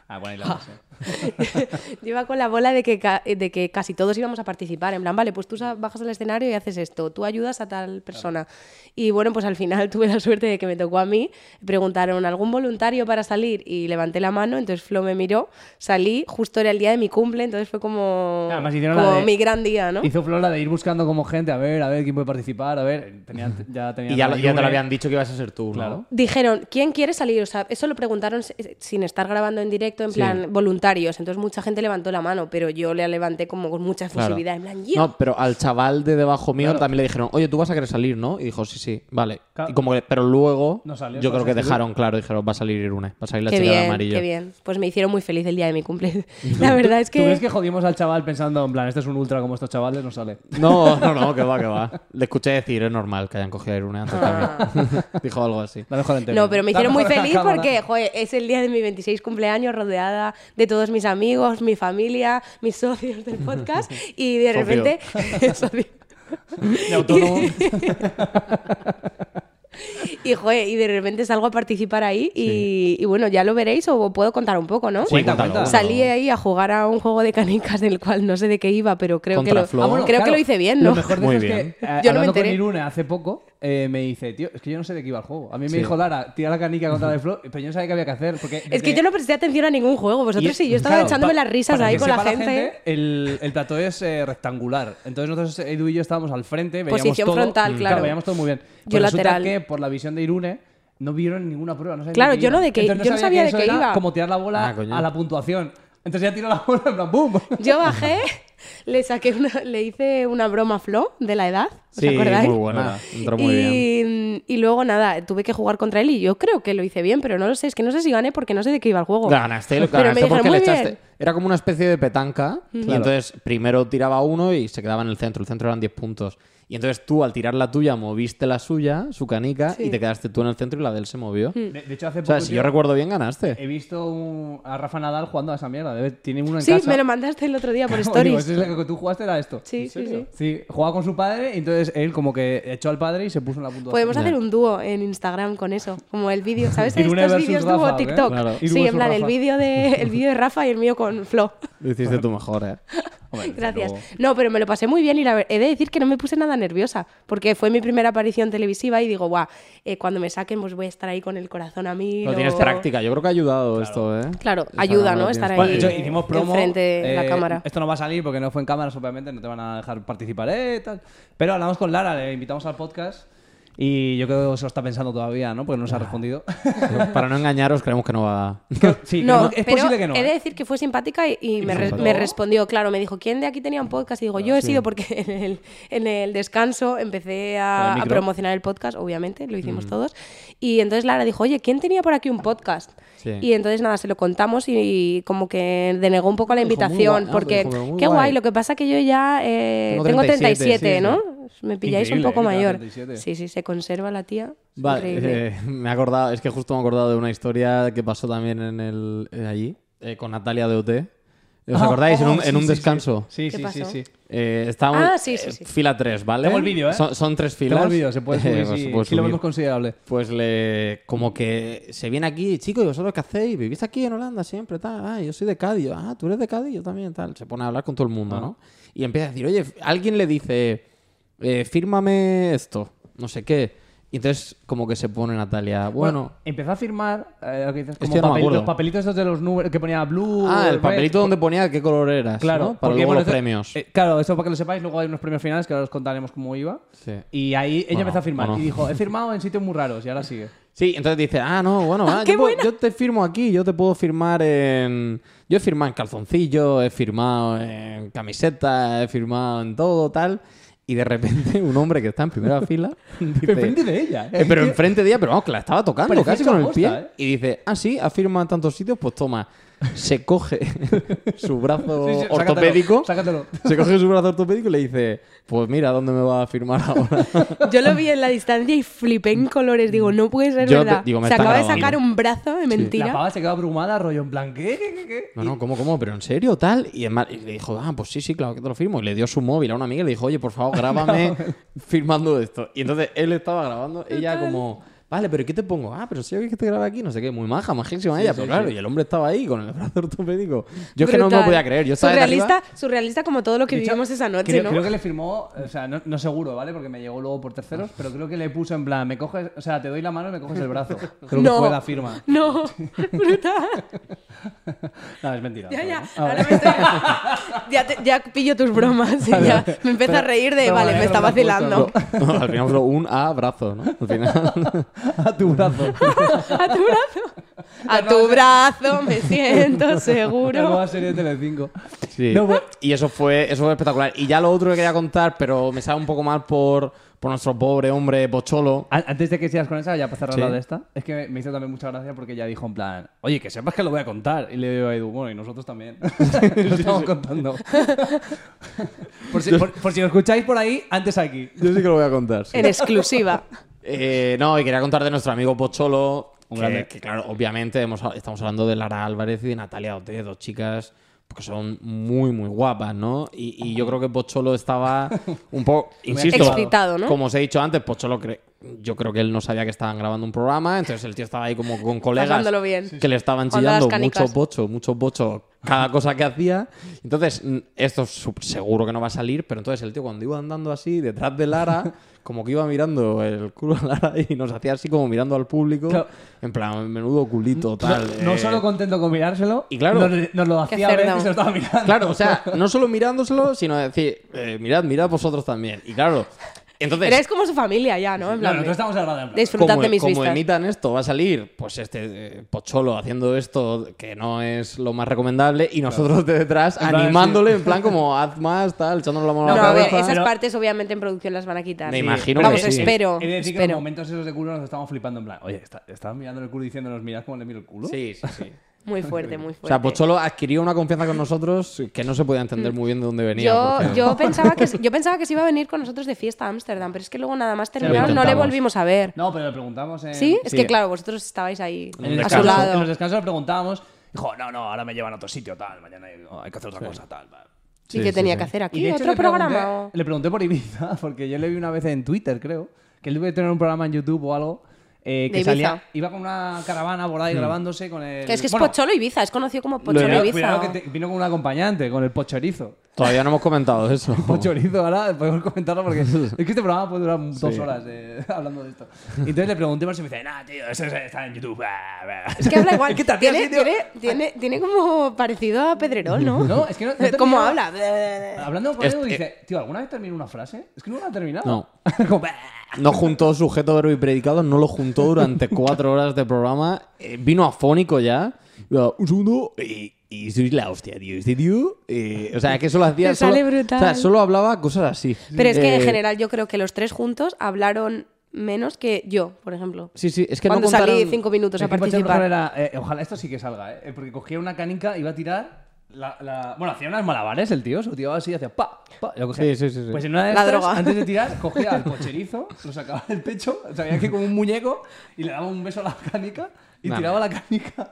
Ah, bueno, y la base. yo iba con la bola de que, de que casi todos íbamos a participar. En plan, vale, pues tú bajas al escenario y haces esto, tú ayudas a tal persona. Y bueno, pues al final tuve la suerte de que me tocó a mí. Preguntaron, ¿algún voluntario para salir? Y levanté la mano, entonces Flo me miró, salí, justo era el día de mi cumple, entonces fue como, Además, la como de- mi gran día, ¿no? Hizo Flora de ir buscando como gente, a ver, a ver quién puede participar, a ver. Tenían, ya tenían Y ya, ya te lo habían dicho que ibas a ser tú, ¿no? Claro. Dijeron, ¿quién quiere salir? O sea, eso lo preguntaron s- sin estar grabando en directo, en Sí. plan voluntario. Entonces mucha gente levantó la mano, pero yo le levanté como con mucha Claro. efusividad. En plan, yo. No, pero al chaval de debajo mío Claro. también le dijeron, oye, tú vas a querer salir, ¿no? Y dijo, sí, sí, vale. Claro. Y como que- pero luego, No salió, yo creo que dejaron claro, dijeron, va a salir Irune, va a salir la Qué chica de amarillo. qué bien. Pues me hicieron muy feliz el día de mi cumple. La verdad es ¿Tú crees que... que jodimos al chaval pensando, en plan, este es un ultra como estos chavales? No sale. No, no, no, que va, que va. Le escuché decir, es normal que hayan cogido a Irune antes Ah. también. Dijo algo así. La mejor entera. No, pero me hicieron muy feliz porque, joder, es el día de mi 26 cumpleaños rodeada de todos mis amigos, mi familia, mis socios del podcast y de repente... De autónomo. Y, joder, y de repente salgo a participar ahí y, y bueno, ya lo veréis o puedo contar un poco, ¿no? Sí, Cuenta, cuéntalo. Salí ahí a jugar a un juego de canicas del cual no sé de qué iba, pero creo, que lo, Flo. Ah, bueno, creo claro, que lo hice bien, ¿no? Lo mejor de Muy eso es bien. que, eh, Yo no me hablando con enteré. Irune hace poco, eh, me dice, tío, es que yo no sé de qué iba el juego. A mí me Sí. dijo Lara, tira la canica contra el flow, pero yo no sabía qué había que hacer. Porque Es que yo no presté atención a ningún juego, vosotros y- sí, yo estaba claro, echándome pa- las risas para ahí que con la gente. el, el plató es eh, rectangular. Entonces nosotros, Edu y yo, estábamos al frente, veíamos Posición todo. frontal, claro. veíamos todo muy bien. Yo Pues resulta lateral. que por la visión de Irune no vieron ninguna prueba. No Claro, yo no de qué- Entonces yo no sabía que de eso qué iba. como tirar la bola Ah, a la puntuación. Entonces ya tiró la bola en plan ¡boom! Yo bajé, le saqué una, le hice una broma a Flo de la edad, ¿os Sí, acordáis? muy buena. Entró muy bien. y, y luego nada, tuve que jugar contra él y yo creo que lo hice bien, pero no lo sé, es que no sé si gané porque no sé de qué iba el juego. Ganaste, lo Pero me ganaste dijeron, porque le echaste. Era como una especie de petanca. Y Claro. entonces primero tiraba uno y se quedaba en el centro. El centro eran 10 puntos. Y entonces tú, al tirar la tuya, moviste la suya, su canica, Sí. y te quedaste tú en el centro y la de él se movió. De, de hecho, hace O poco. sea, si yo recuerdo bien, ganaste. He visto un- a Rafa Nadal jugando a esa mierda. Debe- tiene uno en Sí, casa. me lo mandaste el otro día por stories. Es lo que tú jugaste era esto. Sí, sí, sí. Sí, jugaba con su padre y entonces él como que echó al padre y se puso en la puntuación. Podemos hacer un dúo en Instagram con eso, como el vídeo, ¿sabes? Irune Estos vídeos Rafa, dúo ¿o qué? TikTok. Claro. Sí, en plan, el Rafa. vídeo de el vídeo de Rafa y el mío con Flo. Lo hiciste tú mejor, ¿eh? Hombre, Gracias. luego. No, pero me lo pasé muy bien y la he de decir que no me puse nada nerviosa, porque fue mi primera aparición televisiva y digo, guau, eh, cuando me saquen pues voy a estar ahí con el corazón a mí. Lo tienes práctica. Yo creo que ha ayudado esto, ¿eh? Claro, ayuda, ¿no? Estar tienes ahí Bueno, hicimos promo. enfrente de la cámara. Esto no va a salir porque no fue en cámaras, obviamente, no te van a dejar participar, eh, tal. Pero hablamos con Lara, le invitamos al podcast y yo creo que se lo está pensando todavía, ¿no? Porque no nos ha respondido. Para no engañaros, creemos que no va. sí, No, es pero posible que no. he de ¿eh? decir que fue simpática y, y me, re- me respondió, claro, me dijo, ¿quién de aquí tenía un podcast? Y digo, yo he sido porque en el, en el descanso empecé a, el a promocionar el podcast, obviamente, lo hicimos todos. Y entonces Lara dijo, oye, ¿quién tenía por aquí un podcast? Sí. Y entonces nada, se lo contamos y, como que denegó un poco la invitación, guay, porque dijo, qué guay. guay. lo que pasa que yo ya eh, Tengo tengo 37, 37, sí, sí. ¿no? Me pilláis Increíble, un poco eh, mayor. 37. Sí, sí, se conserva la tía. Vale, eh, me he acordado, es que justo me he acordado de una historia que pasó también en el eh, allí, con Natalia de. ¿Os Ah, acordáis? en oh, un, en descanso. Sí, ¿Qué sí, sí, sí. Eh, estábamos, Ah, sí, sí, eh, sí. Fila 3, ¿vale? Tengo el vídeo, ¿eh? Son, son tres filas. Tengo el vídeo, se puede subir, Eh, pues sí, se puede sí lo subir. vemos considerable. Pues le. Como que se viene aquí, chicos, ¿y vosotros qué hacéis? ¿Vivís aquí en Holanda siempre? Tal. Ah, yo soy de Cádiz. Yo, Ah, tú eres de Cádiz, yo también, tal. Se pone a hablar con todo el mundo, ¿no? Y empieza a decir, oye, alguien le dice, eh, fírmame esto, no sé qué. Y entonces, como que se pone Natalia, bueno. empezó a firmar eh, lo que dices, Es como que no me papel- acuerdo. los papelitos estos de los números que ponía blue. ah, el red. papelito donde ponía qué color eras. Claro, ¿no? Para porque, luego bueno, los esto- premios. eh, claro, eso para que lo sepáis, luego hay unos premios finales que ahora os contaremos cómo iba. Sí. Y ahí ella Bueno, empezó a firmar y dijo, he firmado en sitios muy raros y ahora sigue. Sí, entonces dice, ah, no, bueno, ah, ¡Qué yo, puedo- yo te firmo aquí, yo te puedo firmar en... Yo he firmado en calzoncillo, he firmado en camiseta, he firmado en todo, tal. Y de repente un hombre que está en primera fila dice... Enfrente de ella. Eh, pero enfrente de ella, pero vamos, que la estaba tocando Parecía casi con el pie. ¿eh? Y dice, ah, sí, en tantos sitios, pues toma. Se coge su brazo Sí, sí, sácatelo, ortopédico. sácatelo. Se coge su brazo ortopédico y le dice, pues mira, ¿dónde me va a firmar ahora? Yo lo vi en la distancia y flipé en colores. Digo, no puede ser Yo te- verdad. digo, Se acaba de sacar un brazo de La mentira. pava se quedó abrumada, rollo en plan, ¿qué? ¿Qué? ¿Qué? qué? No, no, ¿cómo, cómo? ¿Pero en serio? Tal. Y, además- y le dijo, ah, pues sí, sí, claro que te lo firmo. Y le dio su móvil a una amiga y le dijo, oye, por favor, grábame firmando esto. Y entonces él estaba grabando, ella como, vale, pero ¿qué te pongo? Ah, pero si yo que te grabe aquí, no sé qué, muy maja, majísima ella. Pero claro, y el hombre estaba ahí con el brazo ortopédico. Yo es que no me lo podía creer. Yo estaba surrealista, arriba- surrealista como todo lo que vivimos esa noche, creo, ¿no? creo que le firmó, o sea, no, no seguro, ¿vale? Porque me llegó luego por terceros, pero creo que le puso en plan, me coges, o sea, te doy la mano y me coges el brazo. Creo No. que fue la firma. No, brutal. No, es mentira. Ya, ya. Ahora vale. me estoy- ya, te- ya pillo tus bromas. y ya me empiezo a reír de, Pero vale, vale, me está vacilando. No, al final fue un abrazo, ¿no? Al final. A tu brazo. A tu brazo. A tu brazo me siento La seguro. nueva serie de Telecinco. Sí. No, pues- y eso fue, eso fue espectacular. Y ya lo otro que quería contar, pero me sabe un poco mal por, por nuestro pobre hombre Pocholo. An- Antes de que sigas con esa, ya para cerrar Sí. la de esta, es que me hizo también mucha gracia porque ella dijo en plan, oye, que sepas que lo voy a contar. Y le digo a Edu, bueno, y nosotros también. lo estamos contando. por, si, por- por si lo escucháis por ahí, antes aquí. Yo sí que lo voy a contar. sí. En exclusiva. Eh, no, y quería contar de nuestro amigo Pocholo. Un Que, grande. que, claro, obviamente hemos- estamos hablando de Lara Álvarez y de Natalia Ote, dos chicas que son muy, muy guapas, ¿no? Y, y yo creo que Pocholo estaba un poco, insisto, Excitado, ¿no? como os he dicho antes, Pocholo cre- yo creo que él no sabía que estaban grabando un programa, entonces el tío estaba ahí como con colegas bien. que le estaban chillando canicas. mucho bocho, mucho bocho cada cosa que hacía. Entonces, esto seguro que no va a salir, pero entonces el tío cuando iba andando así detrás de Lara, como que iba mirando el culo a Lara y nos hacía así como mirando al público, Claro. en plan, menudo culito, tal. No eh. solo contento con mirárselo, y claro- nos, nos lo hacía ver que se lo estaba mirando. Claro, o sea, no solo mirándoselo, sino decir, eh, mirad, mirad vosotros también. Y claro, entonces... Eres como su familia ya, ¿no? En Claro, plan, nosotros estamos hablando en plan, disfrutad como, de mis como vistas. emitan esto, va a salir pues este eh, Pocholo haciendo esto que no es lo más recomendable y nosotros de detrás plan, animándole en plan como haz más, tal, echándole la mano No, a la a ver, cabeza. esas Pero- partes obviamente en producción las van a quitar. Me Sí. imagino Vamos, que sí. espero. He de decir que en espero. momentos esos de culo nos estamos flipando en plan, oye, está, estás mirando el culo diciéndonos, mirad cómo le miro el culo. Sí, sí, sí. Muy fuerte, muy fuerte. O sea, Pocholo adquirió una confianza con nosotros que no se podía entender muy bien de dónde venía. Yo, porque- yo, pensaba que, yo pensaba que se iba a venir con nosotros de fiesta a Ámsterdam, pero es que luego nada más terminaron, no le volvimos a ver. No, pero le preguntamos en... ¿Sí? Es que claro, vosotros estabais ahí En, el a su lado. en los descansos le preguntábamos, dijo, no, no, ahora me llevan a otro sitio, tal, mañana hay, hay que hacer otra cosa, tal. tal. ¿Y Sí, qué sí, tenía sí. que hacer Y aquí? de hecho ¿Otro le pregunté- programa? o? Le pregunté por Ibiza, porque yo le vi una vez en Twitter, creo, que él debe tener un programa en YouTube o algo, eh, que De salía, iba con una caravana por ahí grabándose con el... Que es que es bueno, Pocholo Ibiza, es conocido como Pocholo cuidado- Ibiza. que te- vino con un acompañante, con el pochorizo. Todavía no hemos comentado eso. Pochorizo, ahora podemos comentarlo porque es que este programa puede durar dos horas eh, hablando de esto. Y entonces le pregunté por si me dice, nah, tío, eso está en YouTube. bah, bah". Es que habla igual. ¿Qué te hacía tiene, así, tío? tiene, tiene, tiene como parecido a Pedrerol, ¿no? No, es que no, no ¿Cómo habla? Hablando con Es- eh, dice, tío, ¿alguna vez termino una frase? Es que no la ha terminado. No. Como, "Bah". No juntó sujeto, verbo y predicado, no lo juntó durante cuatro horas de programa. eh, vino afónico ya. Un segundo. Y, y soy la hostia, tío. Este tío. eh, o sea, que solo hacía. Te sale brutal. O sea, solo hablaba cosas así. Pero es que en Eh, general yo creo que los tres juntos hablaron menos que yo, por ejemplo. Sí, sí, es que Cuando no contaron... salí cinco minutos Es a que participar. era, eh, ojalá esto sí que salga, ¿eh? Porque cogía una canica, iba a tirar. La, la- Bueno, hacía unas malabares el tío, se tiraba así, hacía pa, pa, y lo cogía. Sí, sí, sí, sí. Pues en una de La estas, droga. antes de tirar, cogía al pocherizo, lo sacaba del pecho, sabía que como un muñeco, y le daba un beso a la canica y Nah. tiraba la canica.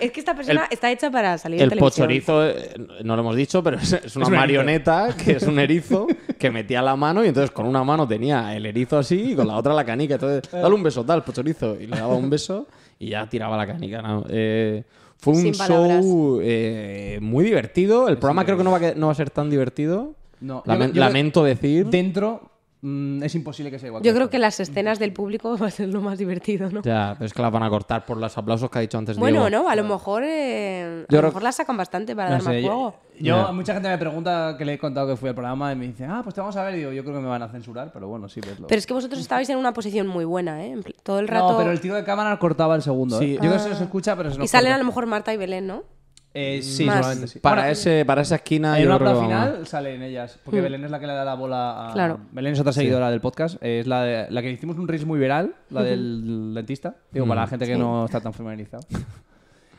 Es que esta persona está hecha para salir El en pochorizo, eh, no lo hemos dicho, pero es, es una un erizo. marioneta que es un erizo que metía la mano y entonces con una mano tenía el erizo así y con la otra la canica. Entonces, dale un beso, tal, pochorizo. Y le daba un beso y ya tiraba la canica. ¿no? Eh, fue un palabras. show eh, muy divertido. El programa creo que no va, a, que- no va a ser tan divertido. No, yo- lamento decir. Dentro mm, es imposible que sea igual. Yo creo esto. que las escenas del público va a ser lo más divertido, ¿no? Ya, pero es que las van a cortar por los aplausos que ha dicho antes Bueno, Diego. no, a lo mejor, eh, a Yo lo mejor la sacan bastante para No dar más yo- juego. Yo, mucha gente me pregunta que le he contado que fui al programa y me dice, ah, pues te vamos a ver. Y digo, yo creo que me van a censurar, pero bueno, sí, vedlo. Pero es que vosotros estabais en una posición muy buena, ¿eh? Todo el rato. No, pero el tiro de cámara cortaba el segundo. Sí. ¿eh? Yo creo que se nos escucha, pero se nos Y salen a lo mejor Marta y Belén, ¿no? Eh, sí, Más. sí. Para, Bueno, ese, para esa esquina En yo una creo que prueba vamos. final salen ellas, porque Belén es la que le da la bola a... Claro. Belén es otra seguidora del podcast, es la, de- la que hicimos un reels muy viral, la del dentista, digo, para la gente que no está tan familiarizada.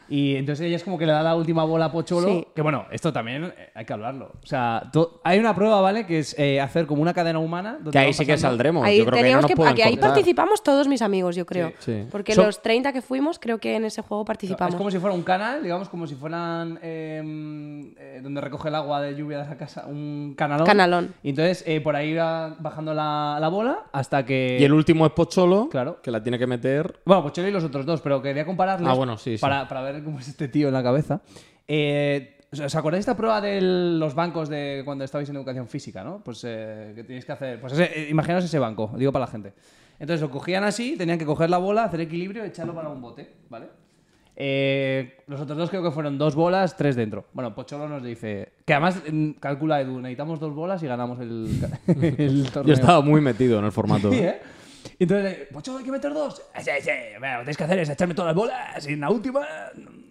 Y entonces ella es como que le da la última bola a Pocholo, Sí. que bueno, esto también eh, hay que hablarlo. O sea, to- hay una prueba, ¿vale? Que es eh, hacer como una cadena humana. donde Que ahí sí que saldremos. Ahí yo creo que no nos que, ahí participamos todos mis amigos, yo creo. Sí, sí. Porque los 30 que fuimos, creo que en ese juego participamos. Es como si fuera un canal, digamos, como si fueran eh, eh, donde recoge el agua de lluvia de la casa, un canalón. Canalón. Y entonces eh, por ahí va bajando la, la bola hasta que. Y el último es Pocholo, Claro. que la tiene que meter. Bueno, Chelo y los otros dos, pero quería compararlos. Ah, bueno, sí, sí. Para, para ver cómo es este tío en la cabeza. Eh, ¿Os acordáis de esta prueba de los bancos de cuando estabais en educación física, no? Pues eh, que tenéis que hacer. Pues ese- eh, imaginaos ese banco, digo para la gente. Entonces lo cogían así, tenían que coger la bola, hacer equilibrio y echarlo para un bote, ¿vale? Eh, los otros dos creo que fueron dos bolas, tres dentro. Bueno, Pocholo nos dice. Que además mm, calcula Edu, necesitamos dos bolas y ganamos el, el torneo. Yo estaba muy metido en el formato. Sí, ¿eh? Y entonces, eh, Pocho, hay que meter dos. Sí, sí, bueno, lo que tenéis que hacer es echarme todas las bolas y en la última...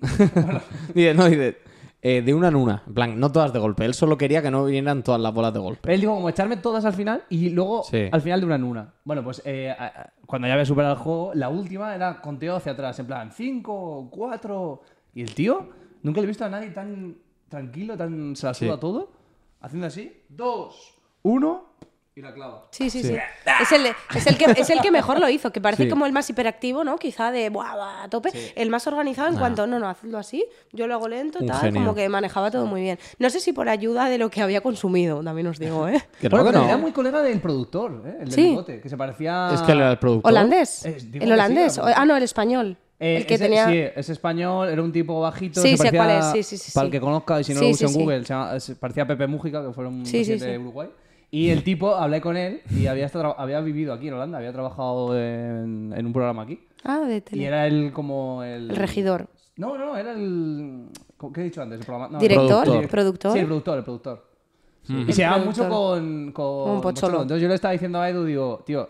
Dice, no, dice, eh, de una en una. En plan, no todas de golpe. Él solo quería que no vinieran todas las bolas de golpe. Él dijo como echarme todas al final y luego Sí. al final de una en una. Bueno, pues eh, a- a- cuando ya había superado el juego, la última era conteo hacia atrás, en plan 5, 4. Y el tío, nunca le he visto a nadie tan tranquilo, tan se la suda Sí. todo, haciendo así: 2, 1 y la clava. Sí, sí, sí. Es, el, es, el que, es el que mejor lo hizo, que parece Sí. como el más hiperactivo, ¿no? Quizá de buah, buah, a tope. El más organizado en cuanto, no, no, hazlo así, yo lo hago lento, Un tal, genio. como que manejaba todo muy bien. No sé si por ayuda de lo que había consumido, también os digo, ¿eh? Bueno, pero no. era muy colega del productor, ¿eh? el del Sí. bigote, que se parecía. Es que era el productor. ¿Holandés? Digo ¿El holandés? sí, ah, no, el español. Eh, el que ese- tenía... Sí, es español, era un tipo bajito. Sí, sé parecía- cuál es, sí, sí, sí, Para sí. el que conozca, y si no Sí, lo sí, en sí. Google, se, llama- se parecía Pepe Mújica, que fue un Sí, sí, presidente sí. de Uruguay. Y el tipo, hablé con él y había, estado había vivido aquí en Holanda, había trabajado en, en un programa aquí. Ah, de Y tele. era él como el... El regidor. No, no, era el... ¿Qué he dicho antes? El programa... no, ¿Director? Productor. ¿Productor? Sí, el productor, el productor. Y El se llama productor. mucho con, con, Con Pocholo. Entonces yo le estaba diciendo a Edu, digo, tío,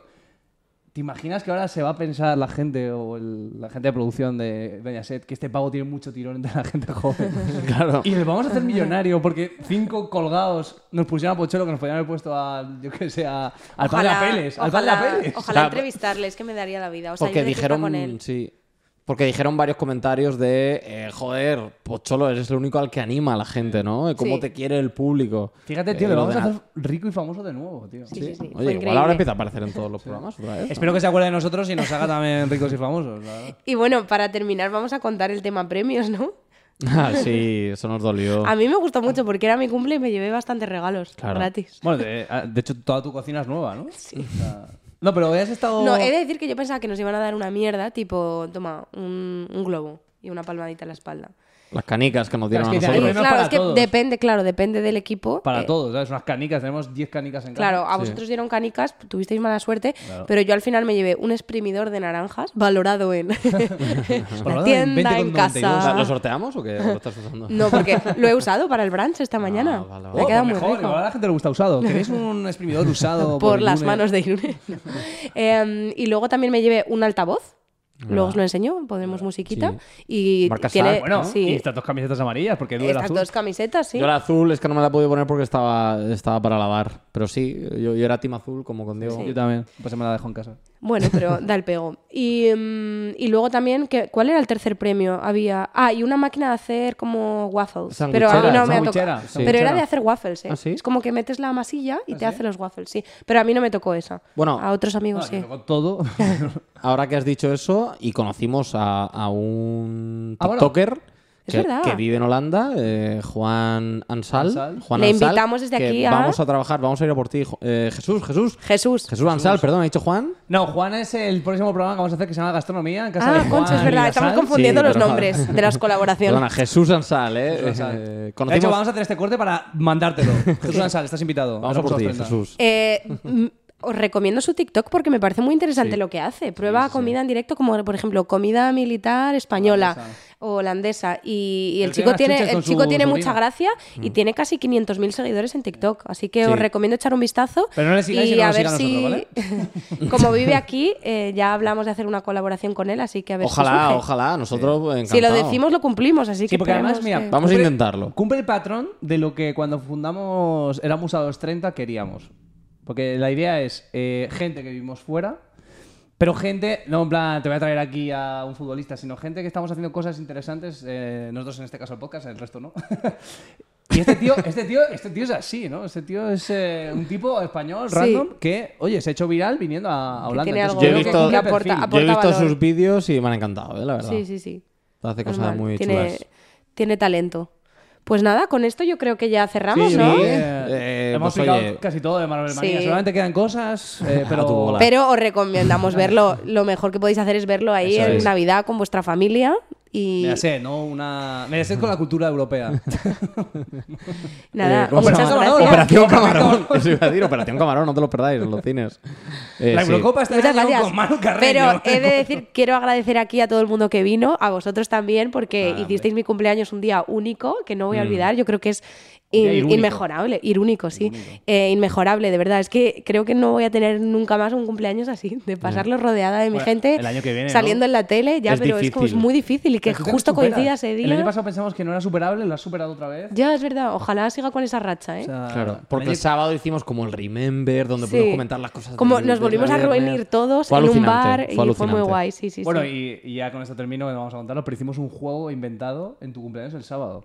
¿te imaginas que ahora se va a pensar la gente o el- la gente de producción de Mediaset que este pavo tiene mucho tirón entre la gente joven? Claro. Y le vamos a hacer millonario porque cinco colgados nos pusieron a Pocholo que nos podían haber puesto a, yo qué sé, a- al Ojalá- Apeles. Al padre ojalá- Apeles. Ojalá sea, entrevistarle, es que me daría la vida. O sea, Porque dijeron, con él. sí, porque dijeron varios comentarios de, eh, joder, Pocholo, eres el único al que anima a la gente, ¿no? Eh, ¿Cómo Sí. te quiere el público? Fíjate, tío, Eh, le lo vamos de a hacer rico y famoso de nuevo, tío. Sí, sí, sí. Fue Oye, igual increíble. ahora empieza a aparecer en todos los programas otra vez. ¿no? Espero que se acuerde de nosotros y nos haga también ricos y famosos. verdad. Y bueno, para terminar, vamos a contar el tema premios, ¿no? Ah, sí, eso nos dolió. A mí me gustó mucho porque era mi cumple y me llevé bastantes regalos Claro. gratis. Bueno, de, ah, de hecho, toda tu cocina es nueva, ¿no? Sí. No, pero has estado... No, he de decir que yo pensaba que nos iban a dar una mierda, tipo, toma, un, un globo y una palmadita en la espalda. Las canicas que nos dieron Claro, es que a nosotros. claro, para es que todos. depende, claro, depende del equipo. Para Eh, todos, ¿sabes? Unas canicas, tenemos 10 canicas en casa. Claro, a vosotros dieron canicas, tuvisteis mala suerte, pero yo al final me llevé un exprimidor de naranjas valorado en la en tienda, en 20,92. casa. ¿Lo sorteamos o qué? ¿O lo estás usando? No, porque lo he usado para el brunch esta mañana. vale, Me ha Oh, quedado pues muy mejor, rico. igual a la gente le gusta usado. ¿Queréis un exprimidor usado por las Irune? manos de Irune. Em, y luego también me llevé un altavoz. Luego os lo enseño, ponemos musiquita. Y Marca tiene. Bueno, sí, y estas dos camisetas amarillas, porque estas azul. dos camisetas, sí. Yo la azul es que no me la pude poner porque estaba, estaba para lavar. Pero sí, yo, yo era team azul como con Diego. Sí. Yo también, pues se me la dejo en casa. Bueno, pero da el pego. Y, mm, y luego también, que, ¿cuál era el tercer premio? Había. Ah, y una máquina de hacer como waffles. Pero a mí no me ha tocado. sí. Pero era de hacer waffles, ¿eh? ¿Ah, sí? Es como que metes la masilla y te hace los waffles, sí. Pero a mí no me tocó esa. Bueno. a otros amigos Ah, sí. todo. Ahora que has dicho eso, y conocimos a, a un Ah, bueno. Es que, verdad. que vive en Holanda, eh, Juan Ansal. Ansal. Juan Le Ansal, invitamos desde que aquí a- Vamos a trabajar, vamos a ir a por ti. Eh, Jesús, Jesús. Jesús. Jesús Ansal, perdón, ¿ha dicho Juan? No, Juan es el próximo programa que vamos a hacer que se llama Gastronomía en casa de Ah, Juan concho, es verdad. Estamos confundiendo Sí, los nombres de las colaboraciones. Perdona, Jesús Ansal, ¿eh? Jesús Ansal. Eh, De hecho, vamos a hacer este corte para mandártelo. Jesús Ansal, estás invitado. Vamos a por ti, Jesús. Eh, os recomiendo su TikTok porque me parece muy interesante lo que hace. Prueba comida en directo, como por ejemplo comida militar española o holandesa. Y, y el chico tiene el chico su tiene mucha gracia y tiene casi 500.000 seguidores en TikTok. Así que Sí. os recomiendo echar un vistazo. Pero no le sigáis y y no a ver si, nosotros, como vive aquí, eh, ya hablamos de hacer una colaboración con él. Así que a ver Ojalá, si ojalá, nosotros encantados. Si lo decimos, lo cumplimos. Así Sí, que porque además, mira, que- Vamos a intentarlo. Cumple el patrón de lo que cuando fundamos Éramos a los 30 queríamos. Porque la idea es eh, gente que vivimos fuera, pero gente, no en plan, te voy a traer aquí a un futbolista, sino gente que estamos haciendo cosas interesantes, eh, nosotros en este caso el podcast, el resto no. y este tío, este tío, este tío es así, ¿no? Este tío es eh, un tipo español Sí. random que, oye, se ha hecho viral viniendo a, a Holanda. tiene Entonces, algo Yo he visto- que aporta- aporta Yo he visto valor. sus vídeos y me han encantado, ¿eh? la verdad. Sí, sí, sí. Hace cosas Normal. muy tiene, chulas. tiene talento. Pues nada, con esto yo creo que ya cerramos, Sí, ¿no? sí, Eh, eh, hemos pues, oye. casi todo de Marvel Manía. Sí. Solamente quedan cosas, eh, A tu pero... Pero os recomendamos verlo. Lo mejor que podéis hacer es verlo ahí Eso en es. Navidad con vuestra familia. Y Me la sé, ¿no? Una... Me la sé con la cultura europea. nada, Eh. Operación Camarón. Eso iba a decir, Operación Camarón, no te lo perdáis en los cines. Eh, la sí. Eurocopa está Muchas ganando gracias. con Manu Carreño. Pero he de decir, quiero agradecer aquí a todo el mundo que vino, a vosotros también, porque Ah, hicisteis mi cumpleaños un día único, que no voy a Mm. olvidar. Yo creo que es In- irúnico. inmejorable, irúnico, sí. Eh, inmejorable, de verdad. Es que creo que no voy a tener nunca más un cumpleaños así, de pasarlo rodeada de mi Bueno, gente, el año que viene, ¿no? saliendo en la tele, ya, Es pero es como es muy difícil y que justo coincida ese El año día. pasado pensamos que no era superable, lo has superado otra vez. Ya, es verdad. Ojalá siga con esa racha, ¿eh? O sea, Claro, el porque año- el sábado hicimos como el Remember, donde Sí. pudimos comentar las cosas. Como nos volvimos a reunir todos Fue en un bar fue y fue muy guay, sí, sí, Bueno, sí. y, y ya con esto termino, que vamos a contarlo, pero hicimos un juego inventado en tu cumpleaños el sábado.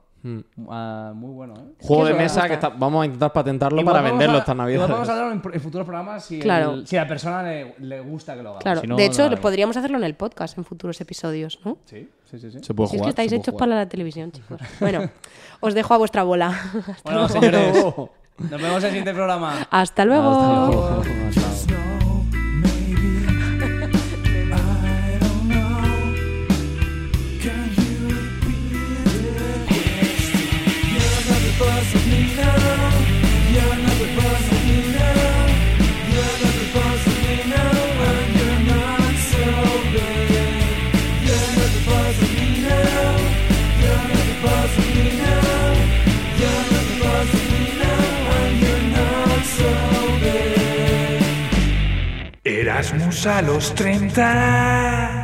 Ah, muy bueno, ¿eh? Juego Es de mesa me que está- vamos a intentar patentarlo Igual para venderlo a- esta Navidad. igual vamos a hablarlo en, en futuros programas si, Claro. el- si a la persona le, le gusta que lo haga. Claro, Si no, de hecho, podríamos hacerlo en el podcast en futuros episodios, ¿no? Sí, sí, sí. sí. Se puede Si es que estáis hechos jugar. para la televisión, chicos. Bueno, os dejo a vuestra bola. Hasta Bueno, luego. señores, nos vemos en el siguiente programa. Hasta luego. Hasta luego. a los 30.